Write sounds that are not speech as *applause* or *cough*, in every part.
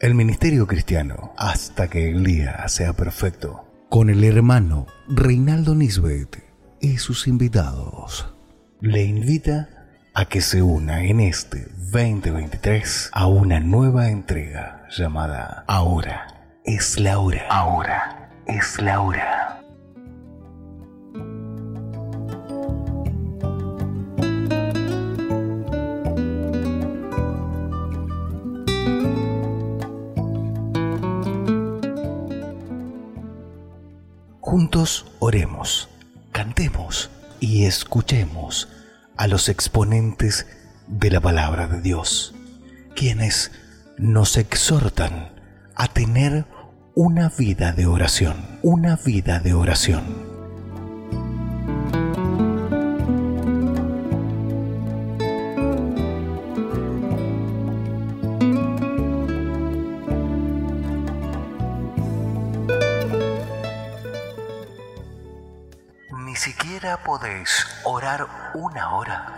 El ministerio cristiano hasta que el día sea perfecto. Con el hermano Reinaldo Nisbet y sus invitados. Le invita a que se una en este 2023 a una nueva entrega llamada Ahora es la hora. Ahora es la hora. Oremos, cantemos y escuchemos a los exponentes de la palabra de Dios, quienes nos exhortan a tener una vida de oración, una vida de oración. Orar una hora.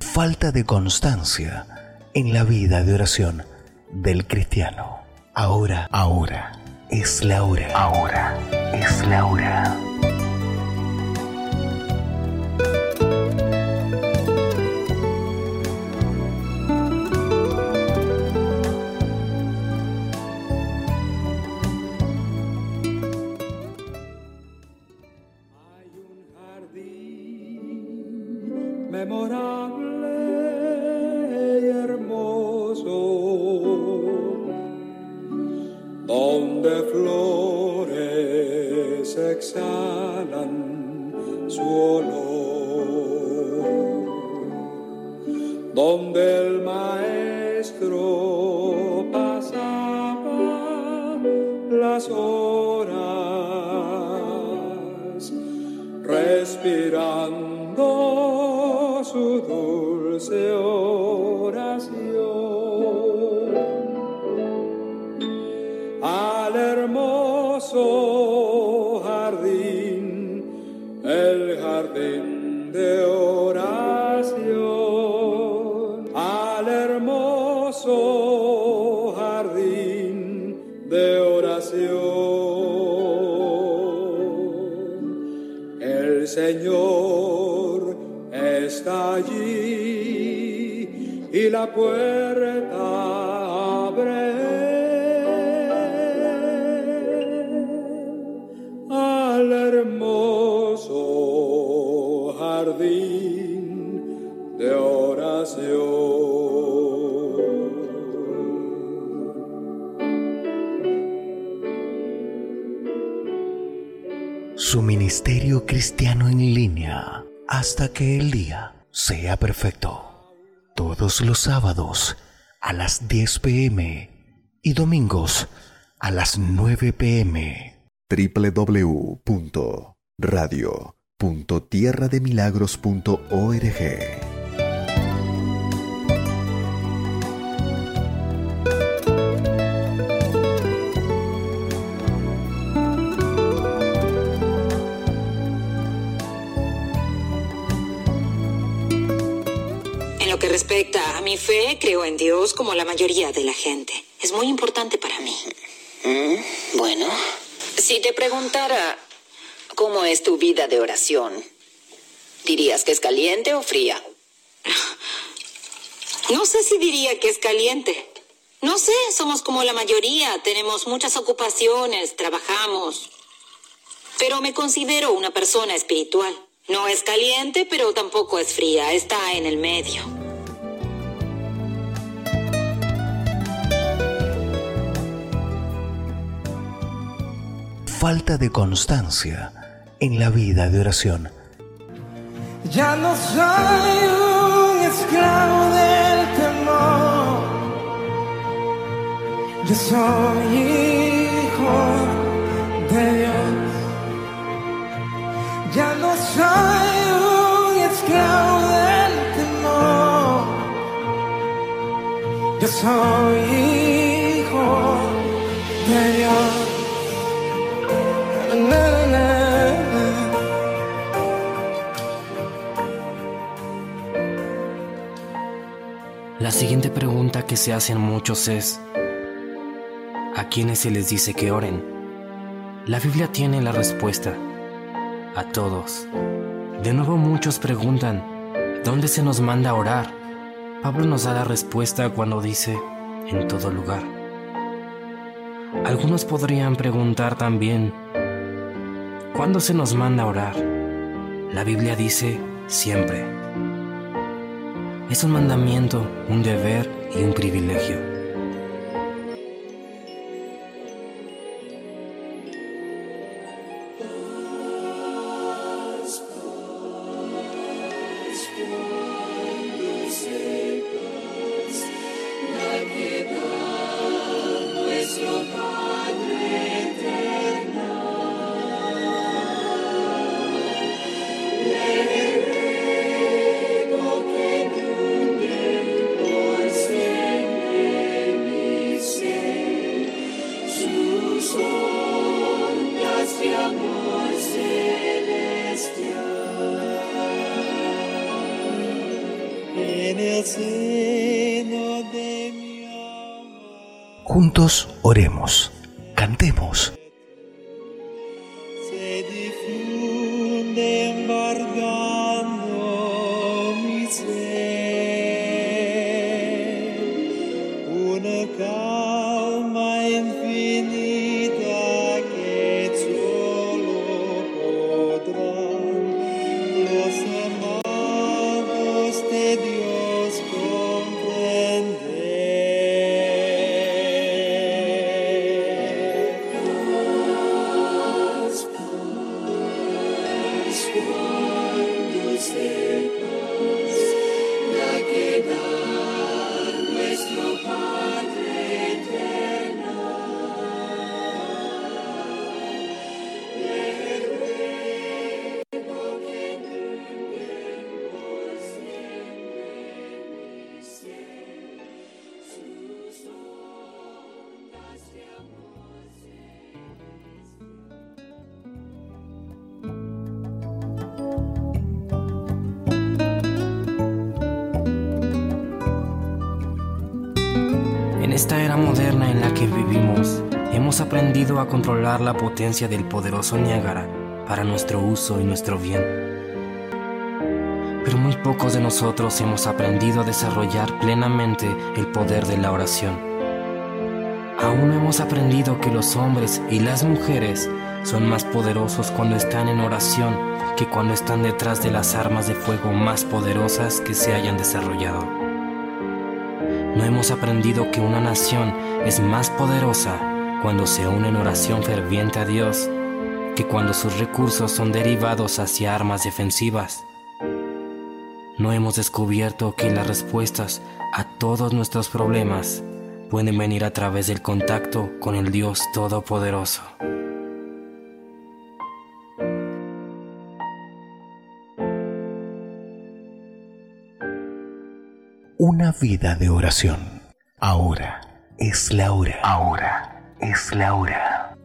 Falta de constancia en la vida de oración del cristiano. Ahora, ahora, es la hora. Ahora, es la hora. Su ministerio cristiano en línea hasta que el día sea perfecto. Todos los sábados a las 10 pm y domingos a las 9 pm. www.radio.tierrademilagros.org respecta a mi fe, creo en Dios como la mayoría de la gente. Es muy importante para mí. Mm, bueno. Si te preguntara cómo es tu vida de oración, ¿dirías que es caliente o fría? *laughs* No sé si diría que es caliente. No sé, somos como la mayoría, tenemos muchas ocupaciones, trabajamos. Pero me considero una persona espiritual. No es caliente, pero tampoco es fría, está en el medio. Falta de constancia en la vida de oración. Ya no soy un esclavo del temor, yo soy hijo de Dios. Ya no soy un esclavo del temor, yo soy hijo La siguiente pregunta que se hacen muchos es, ¿a quiénes se les dice que oren? La Biblia tiene la respuesta, a todos. De nuevo muchos preguntan, ¿dónde se nos manda a orar? Pablo nos da la respuesta cuando dice, en todo lugar. Algunos podrían preguntar también, ¿cuándo se nos manda a orar? La Biblia dice, siempre. Es un mandamiento, un deber y un privilegio. Hemos aprendido a controlar la potencia del poderoso Niágara para nuestro uso y nuestro bien. Pero muy pocos de nosotros hemos aprendido a desarrollar plenamente el poder de la oración. Aún hemos aprendido que los hombres y las mujeres son más poderosos cuando están en oración que cuando están detrás de las armas de fuego más poderosas que se hayan desarrollado. No hemos aprendido que una nación es más poderosa cuando se une en oración ferviente a Dios que cuando sus recursos son derivados hacia armas defensivas. No hemos descubierto que las respuestas a todos nuestros problemas pueden venir a través del contacto con el Dios Todopoderoso. una vida de oración. Ahora es la hora. Ahora es la hora.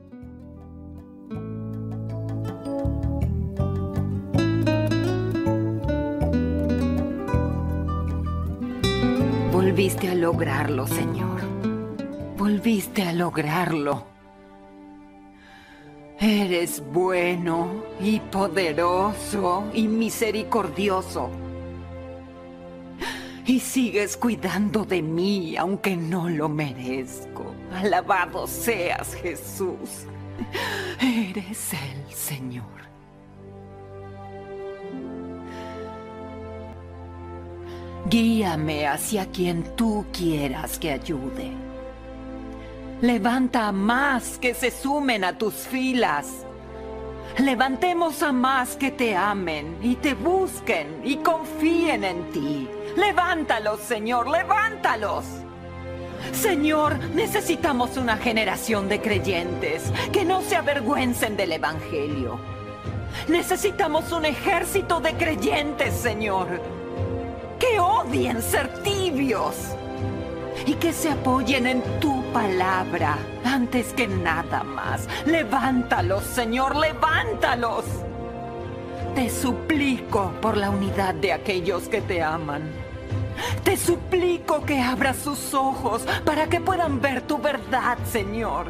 Volviste a lograrlo, Señor. Volviste a lograrlo. Eres bueno y poderoso y misericordioso y sigues cuidando de mí aunque no lo merezco. Alabado seas Jesús. Eres el Señor. Guíame hacia quien tú quieras que ayude. Levanta a más que se sumen a tus filas. Levantemos a más que te amen y te busquen y confíen en ti. Levántalos, Señor, levántalos. Señor, necesitamos una generación de creyentes que no se avergüencen del Evangelio. Necesitamos un ejército de creyentes, Señor, que odien ser tibios y que se apoyen en tu palabra antes que nada más. Levántalos, Señor, levántalos. Te suplico por la unidad de aquellos que te aman Te suplico que abras sus ojos para que puedan ver tu verdad, Señor.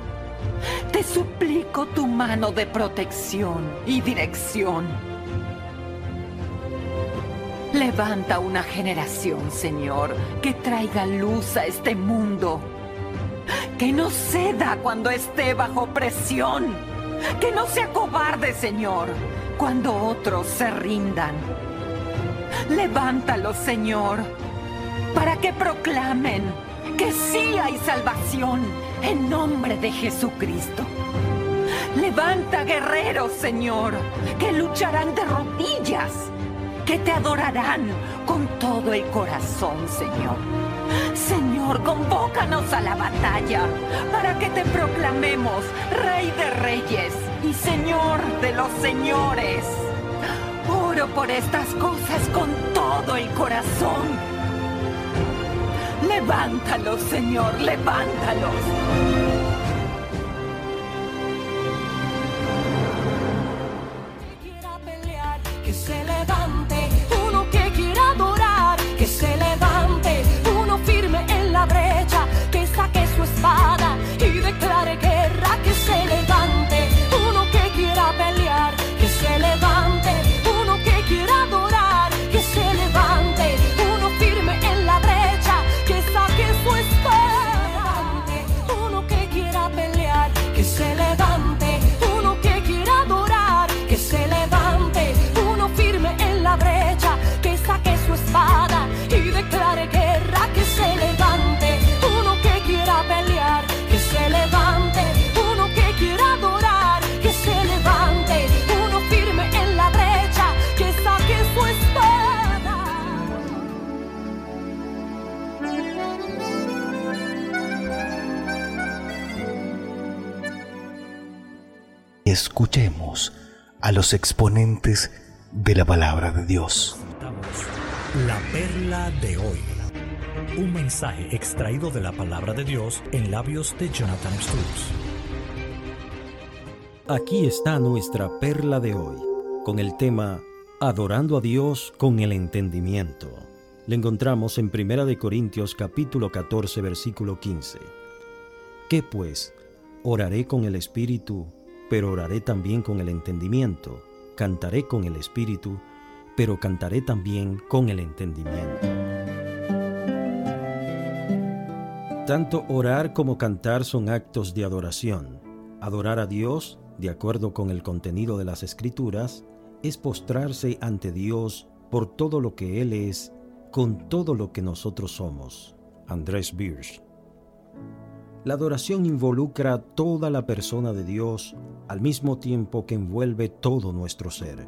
Te suplico tu mano de protección y dirección. Levanta una generación, Señor, que traiga luz a este mundo. Que no ceda cuando esté bajo presión. Que no sea cobarde, Señor, cuando otros se rindan. Levántalo, Señor, para que proclamen que sí hay salvación en nombre de Jesucristo. Levanta guerreros, Señor, que lucharán de rodillas, que te adorarán con todo el corazón, Señor. Señor, convócanos a la batalla para que te proclamemos Rey de Reyes y Señor de los Señores. Oro por estas cosas con todo el corazón Levántalos, Señor, levántalos. Escuchemos a los exponentes de la palabra de Dios. La perla de hoy. Un mensaje extraído de la palabra de Dios en labios de Jonathan Strauss. Aquí está nuestra perla de hoy, con el tema Adorando a Dios con el entendimiento. Le encontramos en 1 de Corintios capítulo 14 versículo 15. ¿Qué pues? Oraré con el espíritu, pero oraré también con el entendimiento. Cantaré con el espíritu, pero cantaré también con el entendimiento. Tanto orar como cantar son actos de adoración. Adorar a Dios, de acuerdo con el contenido de las Escrituras, es postrarse ante Dios por todo lo que Él es, con todo lo que nosotros somos. Andrés Biersch. La adoración involucra toda la persona de Dios al mismo tiempo que envuelve todo nuestro ser.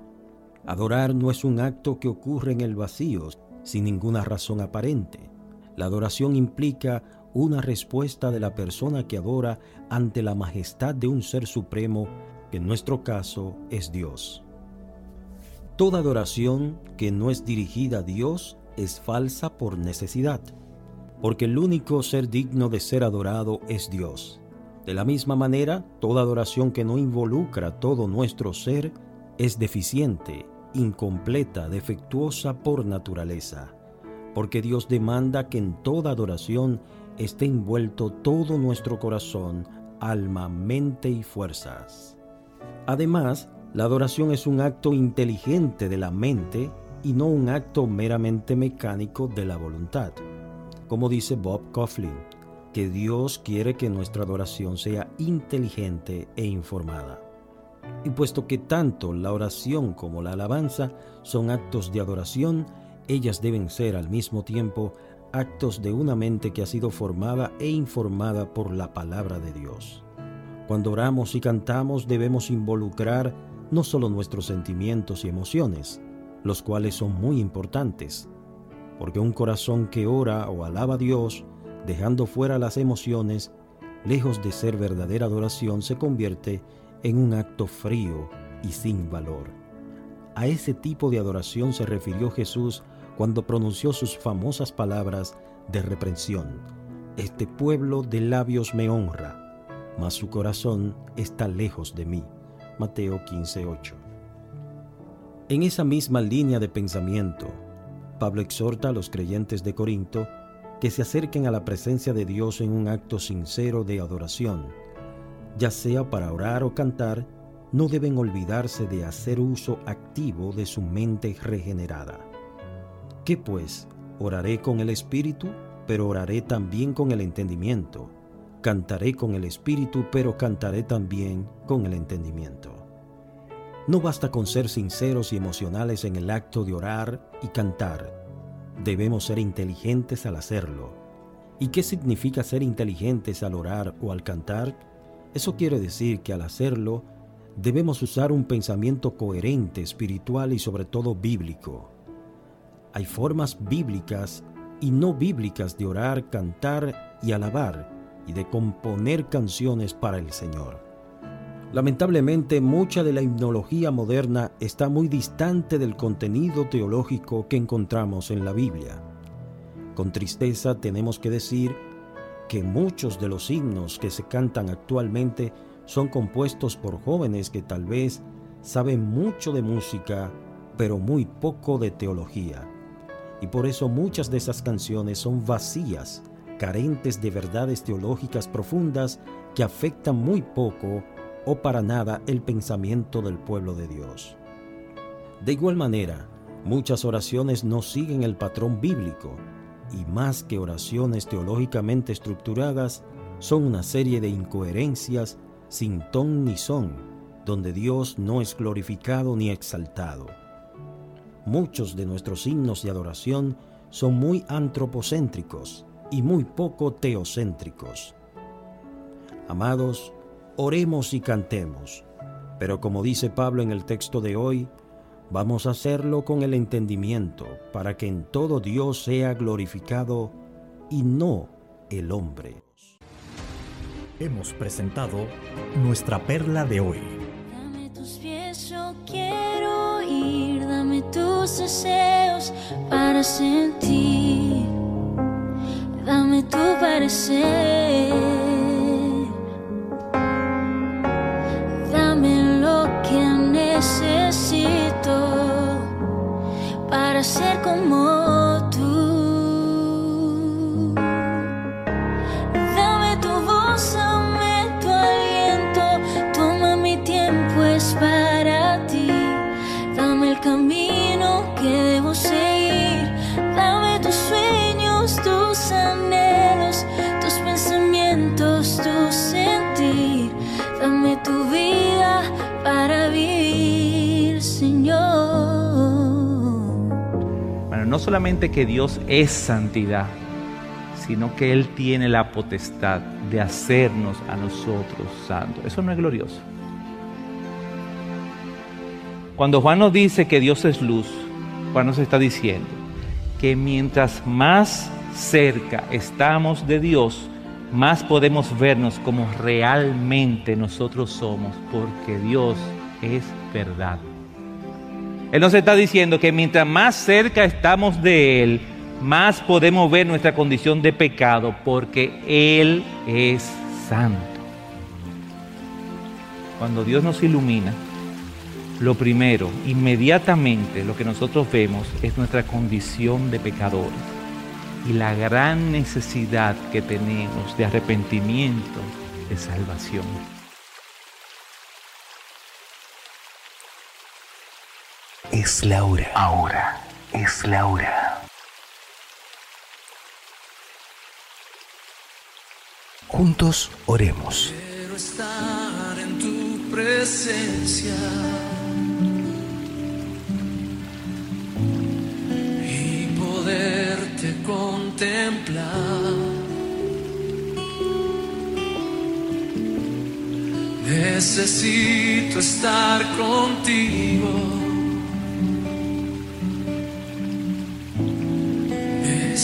Adorar no es un acto que ocurre en el vacío, sin ninguna razón aparente. La adoración implica una respuesta de la persona que adora ante la majestad de un ser supremo, que en nuestro caso es Dios. Toda adoración que no es dirigida a Dios es falsa por necesidad, porque el único ser digno de ser adorado es Dios. De la misma manera, toda adoración que no involucra todo nuestro ser es deficiente, incompleta, defectuosa por naturaleza, porque Dios demanda que en toda adoración esté envuelto todo nuestro corazón, alma, mente y fuerzas. Además, la adoración es un acto inteligente de la mente y no un acto meramente mecánico de la voluntad. Como dice Bob Coughlin, que Dios quiere que nuestra adoración sea inteligente e informada. Y puesto que tanto la oración como la alabanza son actos de adoración, ellas deben ser al mismo tiempo actos de una mente que ha sido formada e informada por la palabra de Dios. Cuando oramos y cantamos debemos involucrar no solo nuestros sentimientos y emociones, los cuales son muy importantes, porque un corazón que ora o alaba a Dios, dejando fuera las emociones, lejos de ser verdadera adoración, se convierte en un acto frío y sin valor. A ese tipo de adoración se refirió Jesús cuando pronunció sus famosas palabras de reprensión. Este pueblo de labios me honra, mas su corazón está lejos de mí. Mateo 15:8. En esa misma línea de pensamiento, Pablo exhorta a los creyentes de Corinto que se acerquen a la presencia de Dios en un acto sincero de adoración. Ya sea para orar o cantar, no deben olvidarse de hacer uso activo de su mente regenerada. ¿Qué pues? Oraré con el Espíritu, pero oraré también con el entendimiento. Cantaré con el Espíritu, pero cantaré también con el entendimiento. No basta con ser sinceros y emocionales en el acto de orar y cantar. Debemos ser inteligentes al hacerlo. ¿Y qué significa ser inteligentes al orar o al cantar? Eso quiere decir que al hacerlo, debemos usar un pensamiento coherente, espiritual y sobre todo bíblico. Hay formas bíblicas y no bíblicas de orar, cantar y alabar y de componer canciones para el Señor. Lamentablemente, mucha de la himnología moderna está muy distante del contenido teológico que encontramos en la Biblia. Con tristeza tenemos que decir que muchos de los himnos que se cantan actualmente son compuestos por jóvenes que tal vez saben mucho de música, pero muy poco de teología. Y por eso muchas de esas canciones son vacías, carentes de verdades teológicas profundas que afectan muy poco o para nada el pensamiento del pueblo de Dios. De igual manera, muchas oraciones no siguen el patrón bíblico y más que oraciones teológicamente estructuradas, son una serie de incoherencias sin ton ni son, donde Dios no es glorificado ni exaltado. Muchos de nuestros himnos de adoración son muy antropocéntricos y muy poco teocéntricos. Amados, oremos y cantemos, pero como dice Pablo en el texto de hoy, vamos a hacerlo con el entendimiento para que en todo Dios sea glorificado y no el hombre. Hemos presentado nuestra perla de hoy. Dame tus pies, yo quiero ir, dame tus deseos para sentir, dame tu parecer, ser como No solamente que Dios es santidad, sino que Él tiene la potestad de hacernos a nosotros santos. Eso no es glorioso. Cuando Juan nos dice que Dios es luz, Juan nos está diciendo que mientras más cerca estamos de Dios, más podemos vernos como realmente nosotros somos, porque Dios es verdad. Él nos está diciendo que mientras más cerca estamos de Él, más podemos ver nuestra condición de pecado, porque Él es santo. Cuando Dios nos ilumina, lo primero, inmediatamente lo que nosotros vemos es nuestra condición de pecadores y la gran necesidad que tenemos de arrepentimiento, de salvación. Es la hora. Ahora es la hora. Juntos oremos. Quiero estar en tu presencia y poderte contemplar. Necesito estar contigo.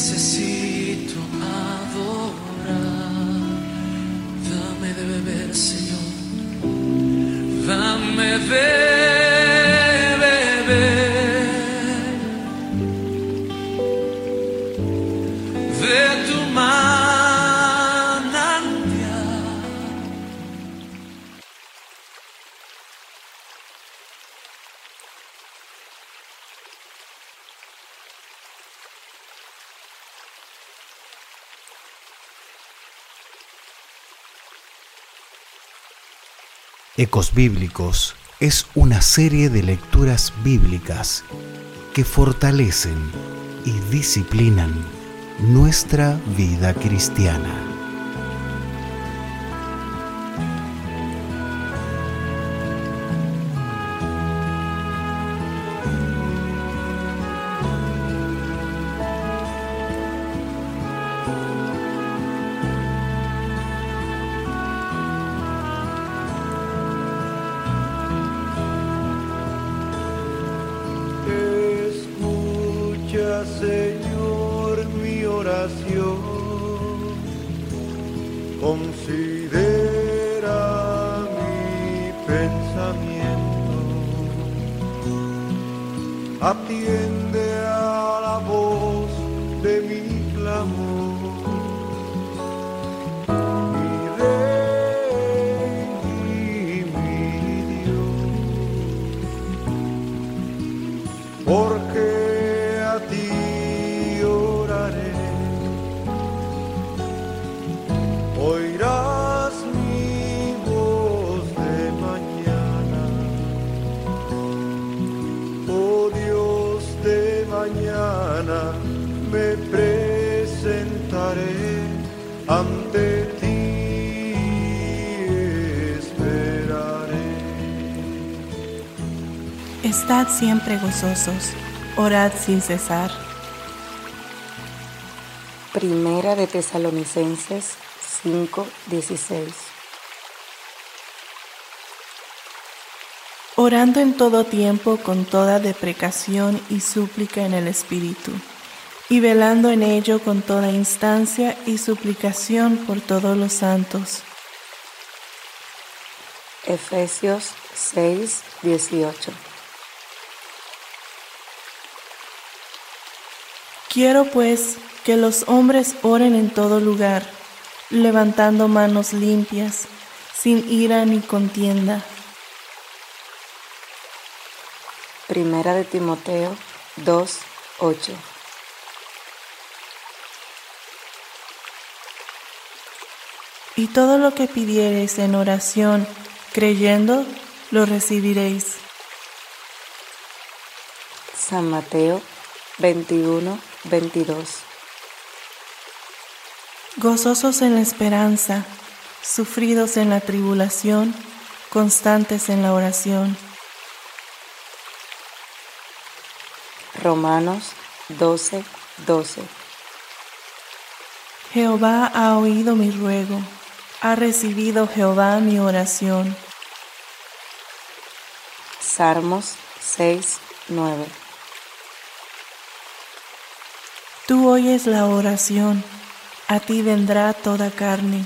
Necesito adorar. Dame de beber, Señor. Dame de beber. Ecos Bíblicos es una serie de lecturas bíblicas que fortalecen y disciplinan nuestra vida cristiana. Escucha, Señor, mi oración. Considera Estad siempre gozosos, orad sin cesar. Primera de Tesalonicenses 5:16. Orando en todo tiempo con toda deprecación y súplica en el Espíritu, y velando en ello con toda instancia y suplicación por todos los santos. Efesios 6:18. Quiero pues que los hombres oren en todo lugar, levantando manos limpias, sin ira ni contienda. Primera de Timoteo 2:8. Y todo lo que pidiereis en oración, creyendo, lo recibiréis. San Mateo 21:22. Gozosos en la esperanza, sufridos en la tribulación, constantes en la oración. Romanos 12:12. Jehová ha oído mi ruego, ha recibido Jehová mi oración. Salmos 6:9. Tú oyes la oración, a ti vendrá toda carne.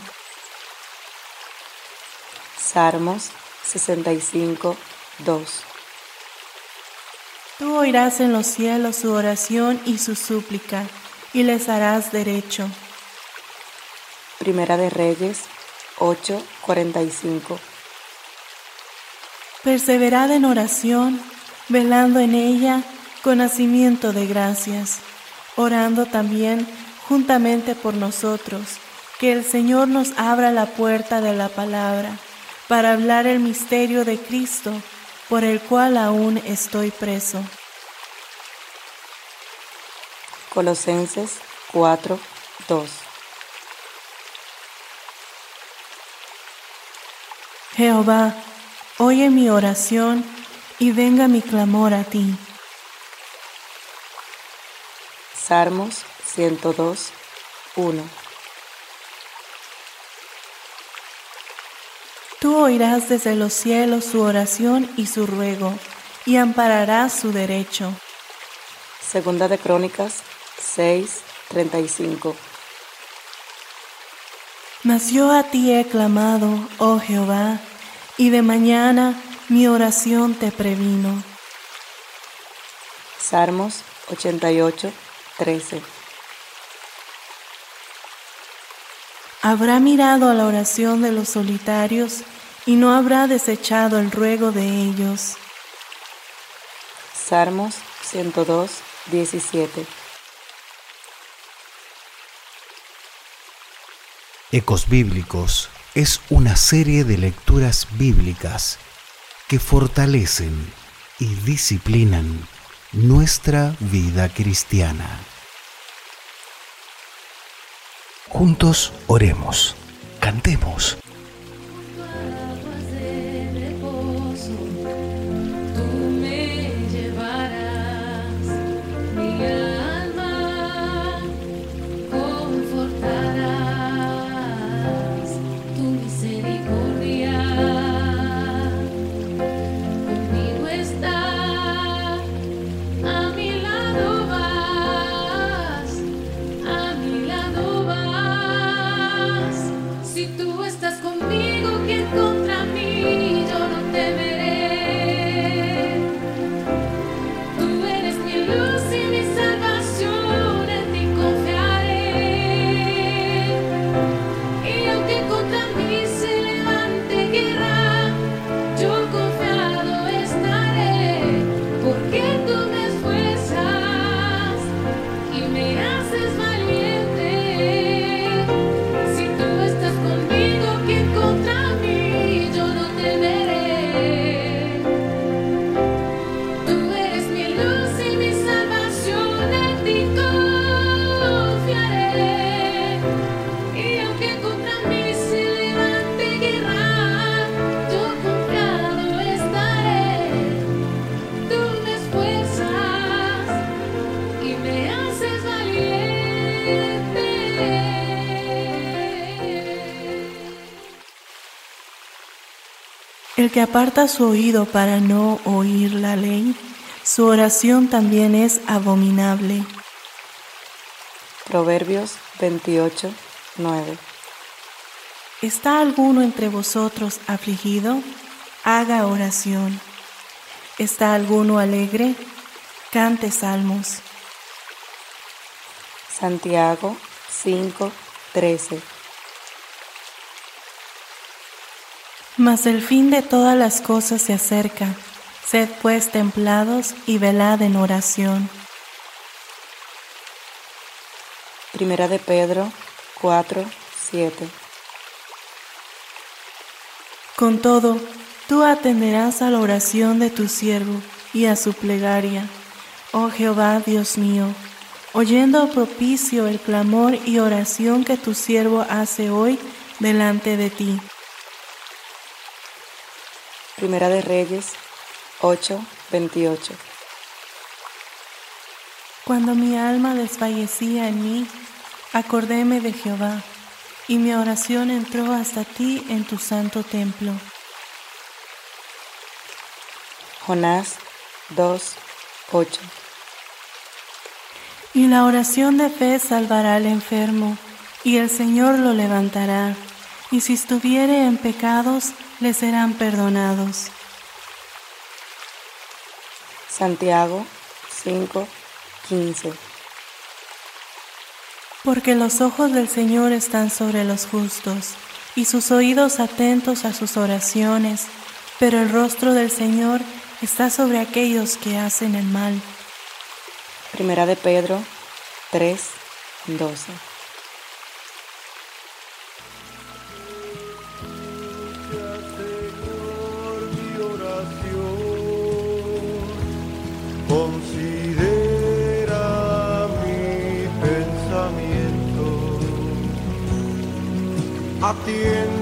Salmos 65:2. Tú oirás en los cielos su oración y su súplica, y les harás derecho. Primera de Reyes 8:45. Perseverad en oración, velando en ella con nacimiento de gracias, orando también juntamente por nosotros, que el Señor nos abra la puerta de la palabra, para hablar el misterio de Cristo, por el cual aún estoy preso. Colosenses 4:2. Jehová, oye mi oración y venga mi clamor a ti. Salmos 102, 1. Tú oirás desde los cielos su oración y su ruego, y ampararás su derecho. Segunda de Crónicas 6, 35. Mas yo a ti he clamado, oh Jehová, y de mañana mi oración te previno. Salmos 88, 13. Habrá mirado a la oración de los solitarios y no habrá desechado el ruego de ellos. Salmos 102, 17. Ecos Bíblicos es una serie de lecturas bíblicas que fortalecen y disciplinan nuestra vida cristiana. Juntos oremos, cantemos. El que aparta su oído para no oír la ley, su oración también es abominable. Proverbios 28, 9. ¿Está alguno entre vosotros afligido? Haga oración. ¿Está alguno alegre? Cante salmos. Santiago 5, 13. Mas el fin de todas las cosas se acerca. Sed pues templados y velad en oración. Primera de Pedro 4, 7. Con todo, tú atenderás a la oración de tu siervo y a su plegaria. Oh Jehová, Dios mío, oyendo propicio el clamor y oración que tu siervo hace hoy delante de ti. Primera de Reyes 8, 28. Cuando mi alma desfallecía en mí, acordéme de Jehová, y mi oración entró hasta ti en tu santo templo. Jonás 2, 8. Y la oración de fe salvará al enfermo, y el Señor lo levantará, y si estuviere en pecados, le serán perdonados. Santiago 5, 15. Porque los ojos del Señor están sobre los justos, y sus oídos atentos a sus oraciones, pero el rostro del Señor está sobre aquellos que hacen el mal. Primera de Pedro 3, at the end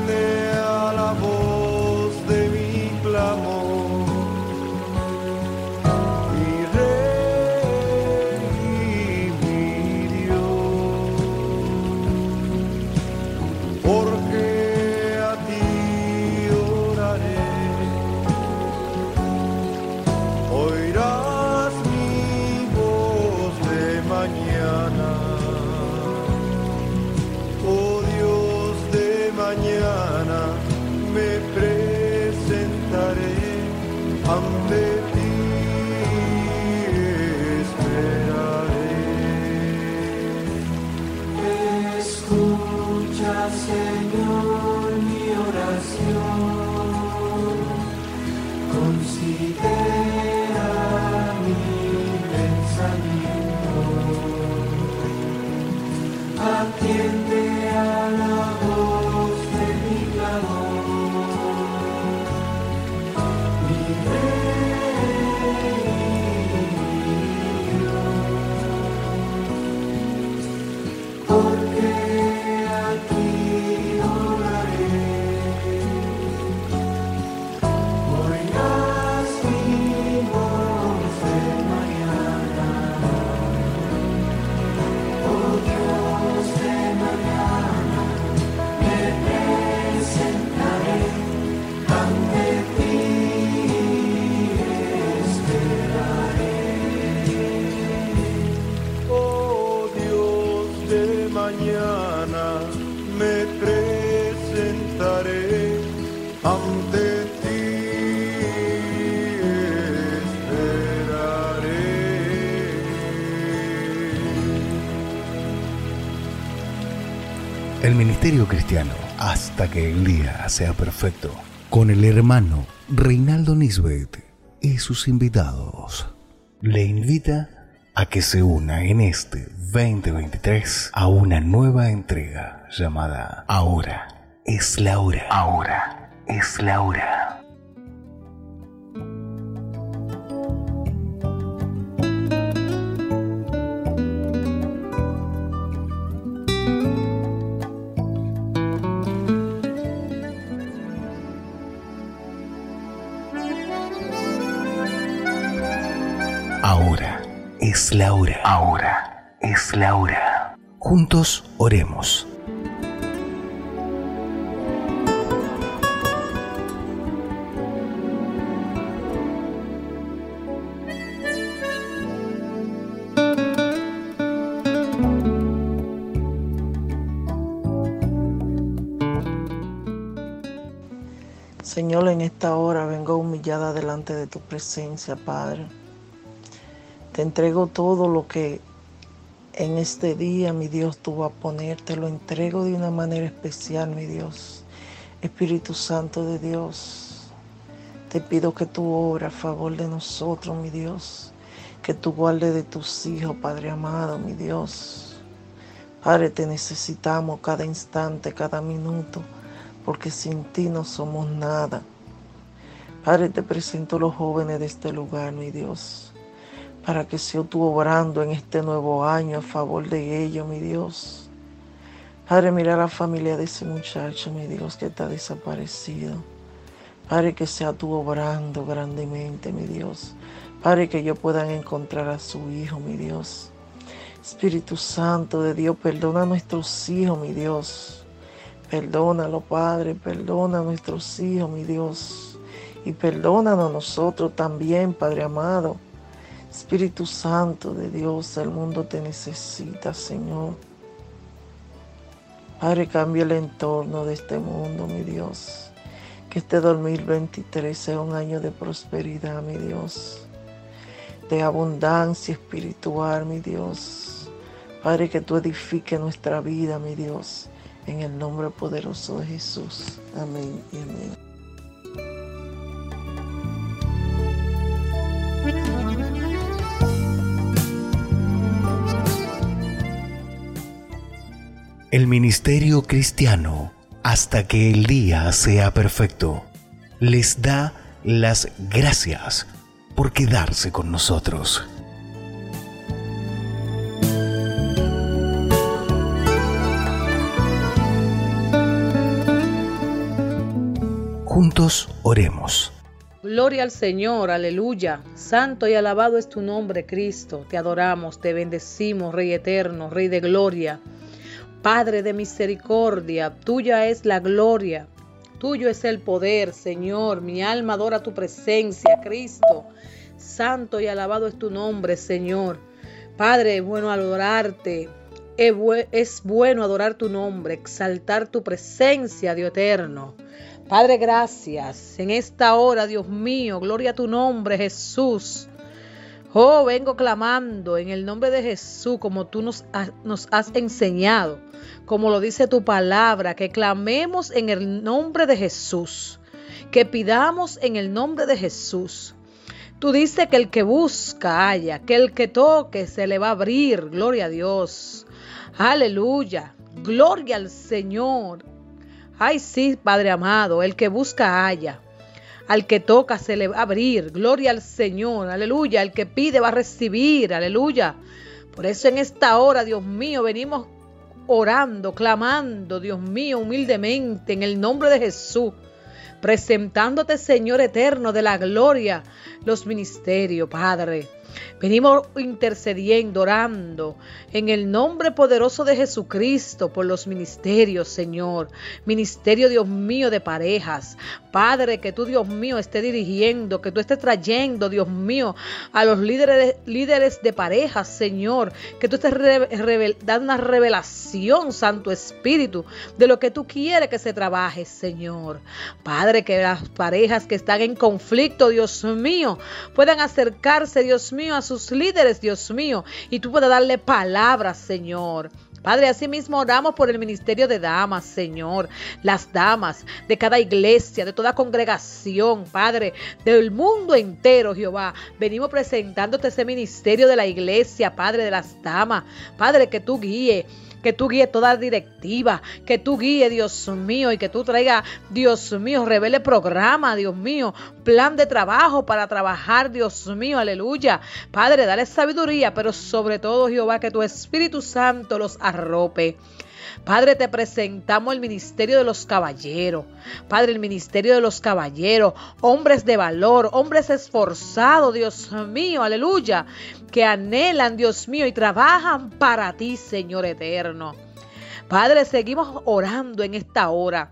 que el día sea perfecto, con el hermano Reinaldo Nisbet y sus invitados, le invita a que se una en este 2023 a una nueva entrega llamada Ahora es la hora. Ahora es la hora. Es la hora. Ahora es la hora. Juntos oremos. Señor, en esta hora vengo humillada delante de tu presencia, Padre. Te entrego todo lo que en este día, mi Dios, tú vas a poner. Te lo entrego de una manera especial, mi Dios. Espíritu Santo de Dios, te pido que tú obres a favor de nosotros, mi Dios. Que tú guardes de tus hijos, Padre amado, mi Dios. Padre, te necesitamos cada instante, cada minuto, porque sin ti no somos nada. Padre, te presento los jóvenes de este lugar, mi Dios para que sea tú obrando en este nuevo año a favor de ellos, mi Dios. Padre, mira a la familia de ese muchacho, mi Dios, que está desaparecido. Padre, que sea tú obrando grandemente, mi Dios. Padre, que ellos puedan encontrar a su hijo, mi Dios. Espíritu Santo de Dios, perdona a nuestros hijos, mi Dios. Perdónalo, Padre, perdona a nuestros hijos, mi Dios. Y perdónanos nosotros también, Padre amado. Espíritu Santo de Dios, el mundo te necesita, Señor. Padre, cambia el entorno de este mundo, mi Dios. Que este 2023 sea un año de prosperidad, mi Dios. De abundancia espiritual, mi Dios. Padre, que tú edifiques nuestra vida, mi Dios. En el nombre poderoso de Jesús. Amén y amén. El Ministerio Cristiano, hasta que el día sea perfecto, les da las gracias por quedarse con nosotros. Juntos oremos. Gloria al Señor, aleluya. Santo y alabado es tu nombre, Cristo. Te adoramos, te bendecimos, Rey eterno, Rey de gloria. Padre de misericordia, tuya es la gloria, tuyo es el poder, Señor. Mi alma adora tu presencia, Cristo. Santo y alabado es tu nombre, Señor. Padre, es bueno adorarte. Es bueno adorar tu nombre, exaltar tu presencia, Dios eterno. Padre, gracias. En esta hora, Dios mío, gloria a tu nombre, Jesús. Oh, vengo clamando en el nombre de Jesús, como tú nos, ha, nos, has enseñado, como lo dice tu palabra, que clamemos en el nombre de Jesús, que pidamos en el nombre de Jesús. Tú dices que el que busca haya, que el que toque se le va a abrir. Gloria a Dios. Aleluya. Gloria al Señor. Ay, sí, Padre amado, el que busca haya. Al que toca se le va a abrir. Gloria al Señor. Aleluya. El que pide va a recibir. Aleluya. Por eso en esta hora, Dios mío, venimos orando, clamando, Dios mío, humildemente, en el nombre de Jesús. Presentándote, Señor eterno de la gloria, los ministerios, Padre. Venimos intercediendo, orando en el nombre poderoso de Jesucristo por los ministerios, Señor. Ministerio, Dios mío, de parejas. Padre, que tú, Dios mío, esté dirigiendo, que tú estés trayendo, Dios mío, a los líderes, líderes de parejas, Señor. Que tú estés dando una revelación, Santo Espíritu, de lo que tú quieres que se trabaje, Señor. Padre, que las parejas que están en conflicto, Dios mío, puedan acercarse, Dios mío, a sus líderes, Dios mío, y tú puedas darle palabras, Señor. Padre, asimismo oramos por el ministerio de damas, Señor. Las damas de cada iglesia, de toda congregación, Padre, del mundo entero, Jehová. Venimos presentándote ese ministerio de la iglesia, Padre, de las damas. Padre, que tú guíes que tú guíes toda directiva, que tú guíes, Dios mío, y que tú traigas, Dios mío, revele programa, Dios mío, plan de trabajo para trabajar, Dios mío, aleluya. Padre, dale sabiduría, pero sobre todo, Jehová, que tu Espíritu Santo los arrope. Padre, te presentamos el ministerio de los caballeros. Padre, el ministerio de los caballeros, hombres de valor, hombres esforzados, Dios mío, aleluya, que anhelan, Dios mío, y trabajan para ti, Señor eterno. Padre, seguimos orando en esta hora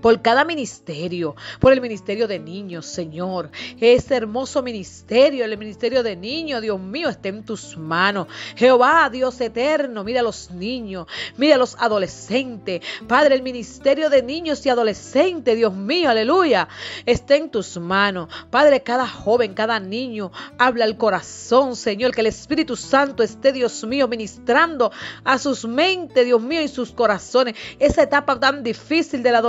por cada ministerio, por el ministerio de niños, Señor. Ese hermoso ministerio, el ministerio de niños, Dios mío, está en tus manos. Jehová, Dios eterno, mira a los niños, mira a los adolescentes. Padre, el ministerio de niños y adolescentes, Dios mío, aleluya, está en tus manos. Padre, cada joven, cada niño, habla al corazón, Señor, que el Espíritu Santo esté, Dios mío, ministrando a sus mentes, Dios mío, y sus corazones. Esa etapa tan difícil de la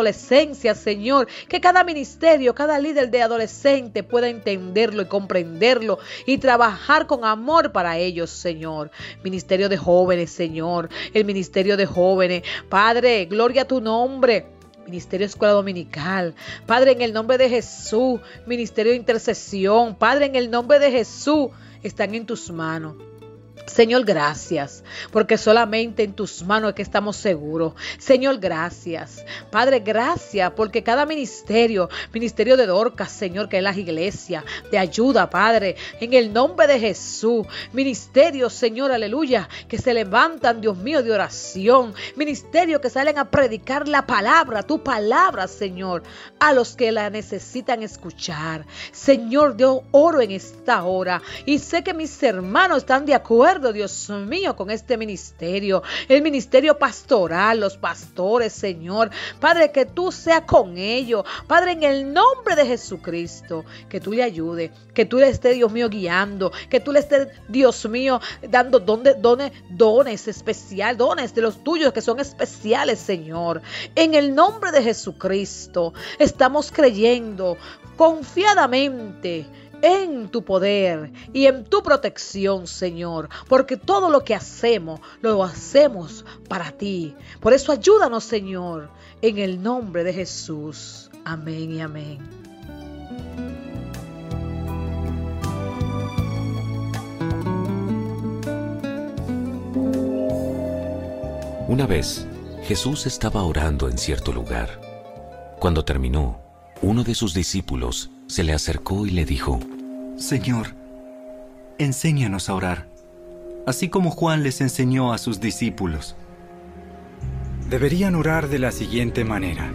Señor, que cada ministerio, cada líder de adolescente pueda entenderlo y comprenderlo y trabajar con amor para ellos, Señor. Ministerio de jóvenes, Señor, el ministerio de jóvenes. Padre, gloria a tu nombre. Ministerio Escuela Dominical. Padre, en el nombre de Jesús, Ministerio de Intercesión. Padre, en el nombre de Jesús, están en tus manos. Señor, gracias, porque solamente en tus manos es que estamos seguros. Señor, gracias. Padre, gracias, porque cada ministerio, ministerio de Dorcas, Señor, que es la iglesia, de ayuda, Padre, en el nombre de Jesús. Ministerio, Señor, aleluya, que se levantan, Dios mío, de oración. Ministerio que salen a predicar la palabra, tu palabra, Señor, a los que la necesitan escuchar. Señor, yo oro en esta hora y sé que mis hermanos están de acuerdo Dios mío, con este ministerio, el ministerio pastoral, los pastores, Señor. Padre, que tú seas con ellos. Padre, en el nombre de Jesucristo, que tú le ayudes, que tú le estés, Dios mío, guiando, que tú le estés, Dios mío, dando dones, dones, dones especiales, dones de los tuyos que son especiales, Señor. En el nombre de Jesucristo, estamos creyendo confiadamente en tu poder y en tu protección, Señor, porque todo lo que hacemos, lo hacemos para ti. Por eso ayúdanos, Señor, en el nombre de Jesús. Amén y amén. Una vez, Jesús estaba orando en cierto lugar. Cuando terminó, uno de sus discípulos se le acercó y le dijo, Señor, enséñanos a orar, así como Juan les enseñó a sus discípulos. Deberían orar de la siguiente manera.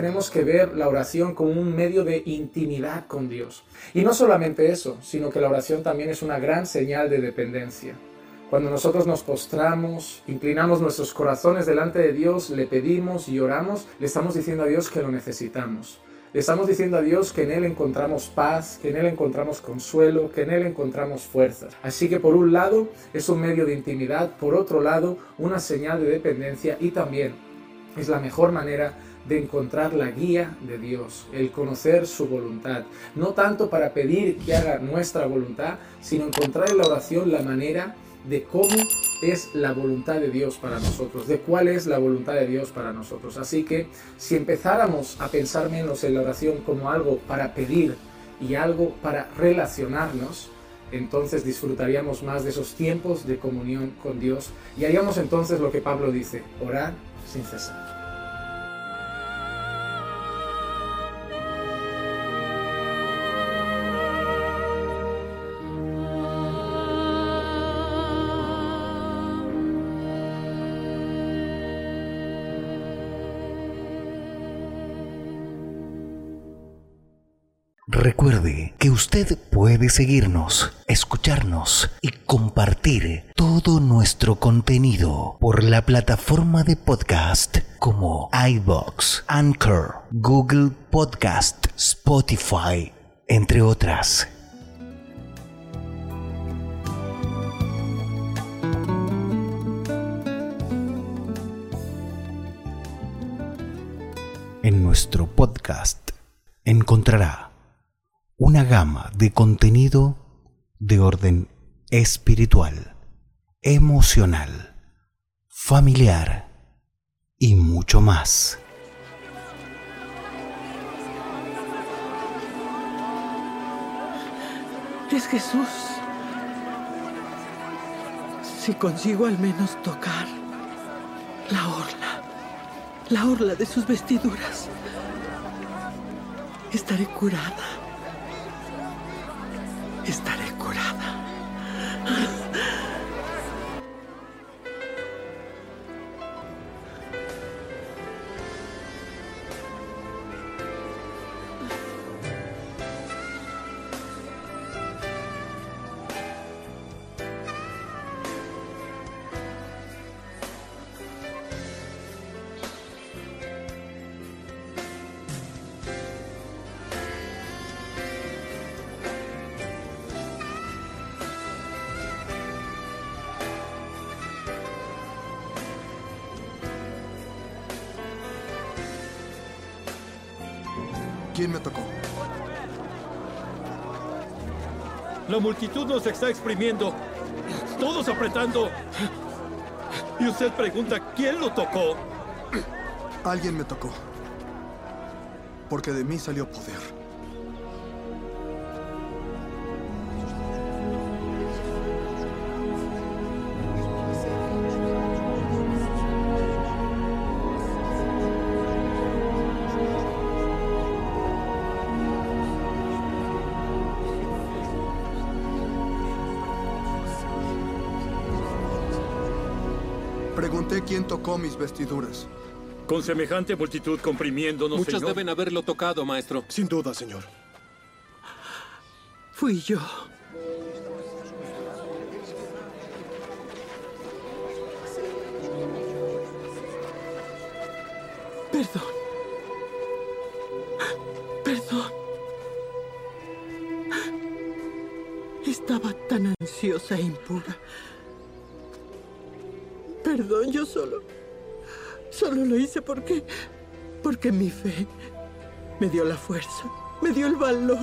Tenemos que ver la oración como un medio de intimidad con Dios. Y no solamente eso, sino que la oración también es una gran señal de dependencia. Cuando nosotros nos postramos, inclinamos nuestros corazones delante de Dios, le pedimos y oramos, le estamos diciendo a Dios que lo necesitamos. Le estamos diciendo a Dios que en Él encontramos paz, que en Él encontramos consuelo, que en Él encontramos fuerzas. Así que por un lado es un medio de intimidad, por otro lado una señal de dependencia y también es la mejor manera de encontrar la guía de Dios, el conocer su voluntad. No tanto para pedir que haga nuestra voluntad, sino encontrar en la oración la manera de cómo es la voluntad de Dios para nosotros, de cuál es la voluntad de Dios para nosotros. Así que si empezáramos a pensar menos en la oración como algo para pedir y algo para relacionarnos, entonces disfrutaríamos más de esos tiempos de comunión con Dios y haríamos entonces lo que Pablo dice, orar sin cesar. Que usted puede seguirnos, escucharnos y compartir todo nuestro contenido por la plataforma de podcast como iBox, Anchor, Google Podcast, Spotify, entre otras. En nuestro podcast encontrará una gama de contenido de orden espiritual, emocional, familiar y mucho más. Es Jesús. Si consigo al menos tocar la orla, la orla de sus vestiduras, estaré curada. Estaré curada. La multitud nos está exprimiendo. Todos apretando. Y usted pregunta, ¿quién lo tocó? Alguien me tocó. Porque de mí salió poder. Pregunté quién tocó mis vestiduras. Con semejante multitud comprimiéndonos, Muchos señor. deben haberlo tocado, maestro. Sin duda, señor. Fui yo. Perdón. Perdón. Estaba tan ansiosa e impura. Yo solo... Solo lo hice porque... Porque mi fe me dio la fuerza, me dio el valor.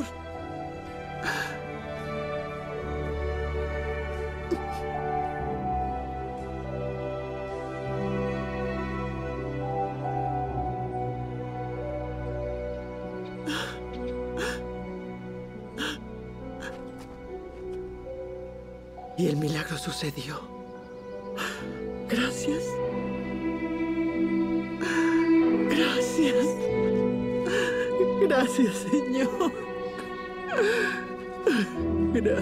Y el milagro sucedió.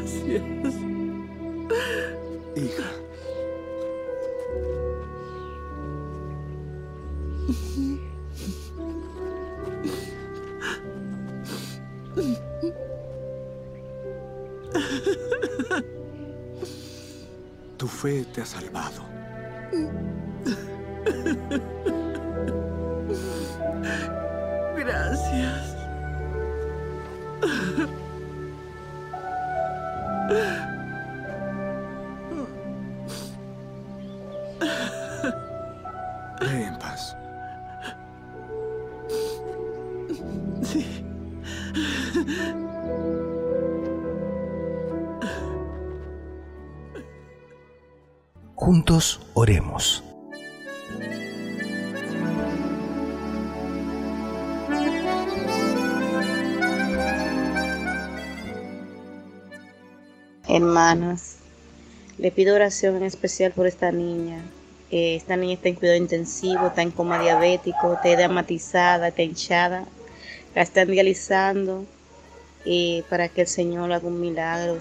Gracias. Hija. Tu fe te ha salvado. Gracias. Pido oración en especial por esta niña. Eh, esta niña está en cuidado intensivo, está en coma diabético, está edematizada, está hinchada. La están dializando eh, para que el Señor haga un milagro.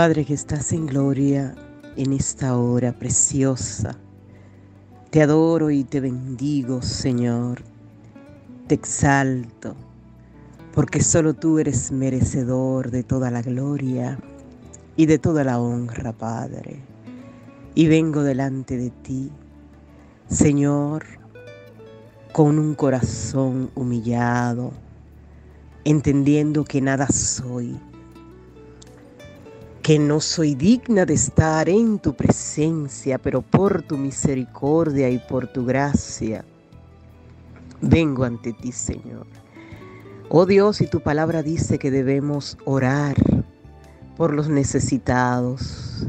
Padre que estás en gloria en esta hora preciosa, te adoro y te bendigo, Señor. Te exalto, porque solo tú eres merecedor de toda la gloria y de toda la honra, Padre. Y vengo delante de ti, Señor, con un corazón humillado, entendiendo que nada soy que no soy digna de estar en tu presencia, pero por tu misericordia y por tu gracia, vengo ante ti, Señor. Oh Dios, y tu palabra dice que debemos orar por los necesitados,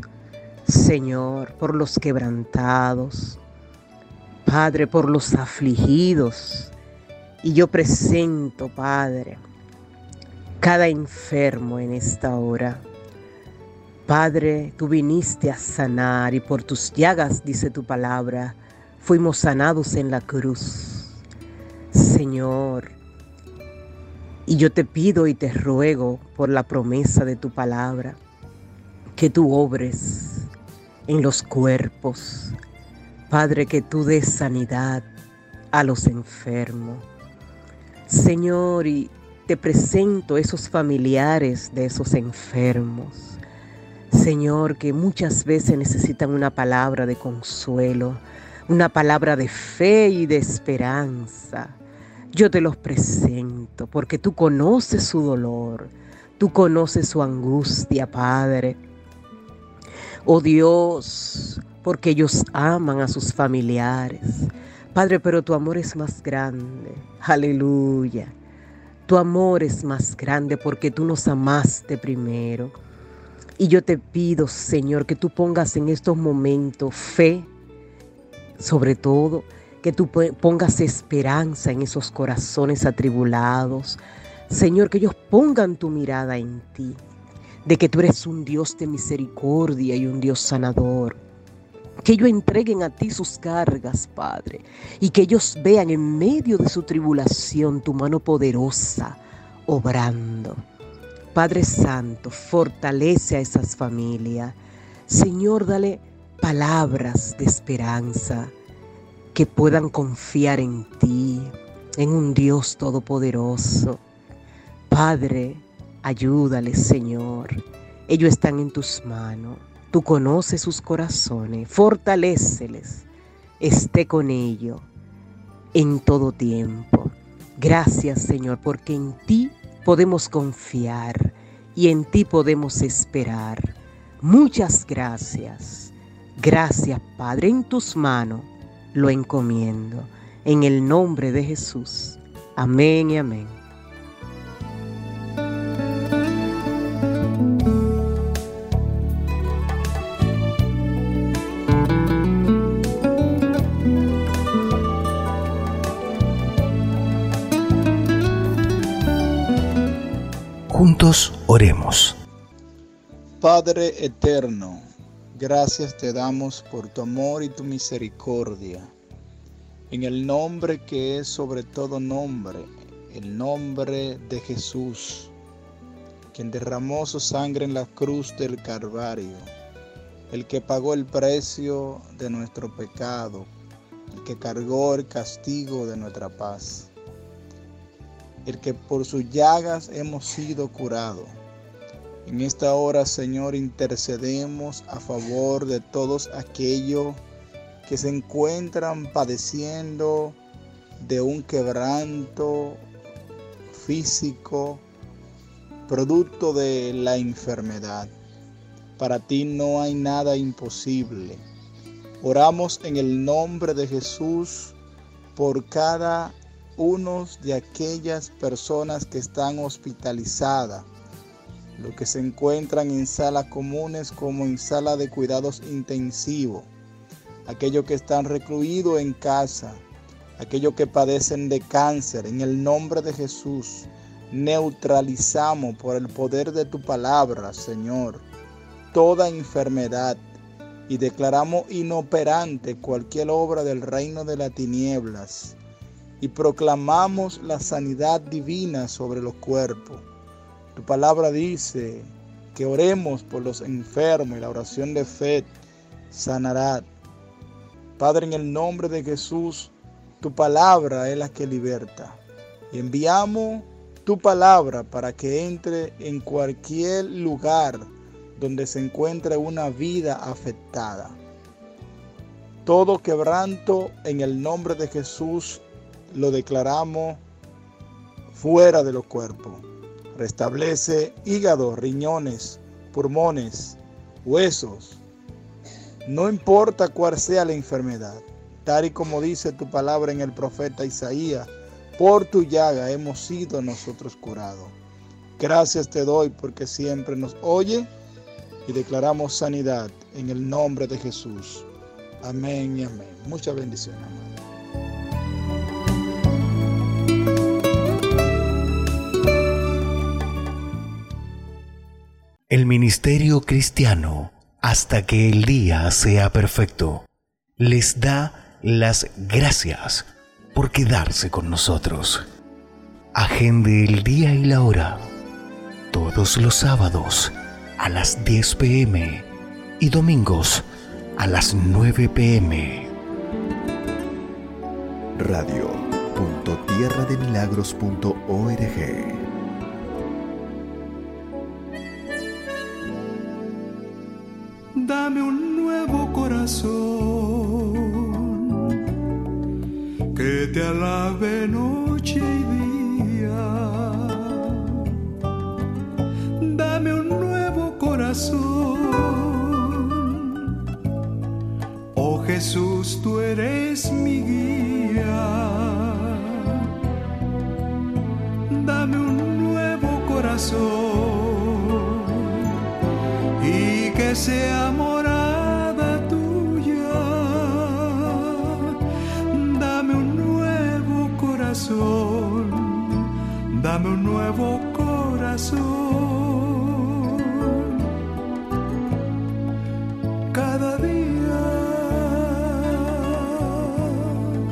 Señor, por los quebrantados, Padre, por los afligidos. Y yo presento, Padre, cada enfermo en esta hora. Padre, tú viniste a sanar y por tus llagas, dice tu palabra, fuimos sanados en la cruz. Señor, y yo te pido y te ruego por la promesa de tu palabra, que tú obres en los cuerpos. Padre, que tú des sanidad a los enfermos. Señor, y te presento esos familiares de esos enfermos. Señor, que muchas veces necesitan una palabra de consuelo, una palabra de fe y de esperanza. Yo te los presento porque tú conoces su dolor, tú conoces su angustia, Padre. Oh Dios, porque ellos aman a sus familiares. Padre, pero tu amor es más grande. Aleluya. Tu amor es más grande porque tú nos amaste primero. Y yo te pido, Señor, que tú pongas en estos momentos fe, sobre todo, que tú pongas esperanza en esos corazones atribulados. Señor, que ellos pongan tu mirada en ti, de que tú eres un Dios de misericordia y un Dios sanador. Que ellos entreguen a ti sus cargas, Padre, y que ellos vean en medio de su tribulación tu mano poderosa obrando. Padre Santo, fortalece a esas familias. Señor, dale palabras de esperanza, que puedan confiar en ti, en un Dios todopoderoso. Padre, ayúdales, Señor. Ellos están en tus manos. Tú conoces sus corazones. Fortaléceles. Esté con ellos en todo tiempo. Gracias, Señor, porque en ti podemos confiar y en ti podemos esperar. Muchas gracias. Gracias, Padre, en tus manos lo encomiendo. En el nombre de Jesús. Amén y amén. Oremos. Padre eterno, gracias te damos por tu amor y tu misericordia. En el nombre que es sobre todo nombre, el nombre de Jesús, quien derramó su sangre en la cruz del Calvario, el que pagó el precio de nuestro pecado, el que cargó el castigo de nuestra paz, el que por sus llagas hemos sido curados. En esta hora, Señor, intercedemos a favor de todos aquellos que se encuentran padeciendo de un quebranto físico, producto de la enfermedad. Para ti no hay nada imposible. Oramos en el nombre de Jesús por cada uno de aquellas personas que están hospitalizadas, los que se encuentran en salas comunes como en sala de cuidados intensivos, aquellos que están recluidos en casa, aquellos que padecen de cáncer, en el nombre de Jesús, neutralizamos por el poder de tu palabra, Señor, toda enfermedad y declaramos inoperante cualquier obra del reino de las tinieblas y proclamamos la sanidad divina sobre los cuerpos. Tu palabra dice que oremos por los enfermos y la oración de fe sanará. Padre, en el nombre de Jesús, tu palabra es la que liberta. Y enviamos tu palabra para que entre en cualquier lugar donde se encuentre una vida afectada. Todo quebranto en el nombre de Jesús lo declaramos fuera de los cuerpos. Restablece hígado, riñones, pulmones, huesos. No importa cuál sea la enfermedad, tal y como dice tu palabra en el profeta Isaías, por tu llaga hemos sido nosotros curados. Gracias te doy porque siempre nos oye y declaramos sanidad en el nombre de Jesús. Amén y amén. Muchas bendiciones, amado. El ministerio cristiano, hasta que el día sea perfecto, les da las gracias por quedarse con nosotros. Agende el día y la hora, todos los sábados a las 10 pm y domingos a las 9 pm. Radio.tierrademilagros.org que te alabe noche y día. Dame un nuevo corazón. Oh Jesús, tú eres mi guía. Dame un nuevo corazón y que sea dame un nuevo.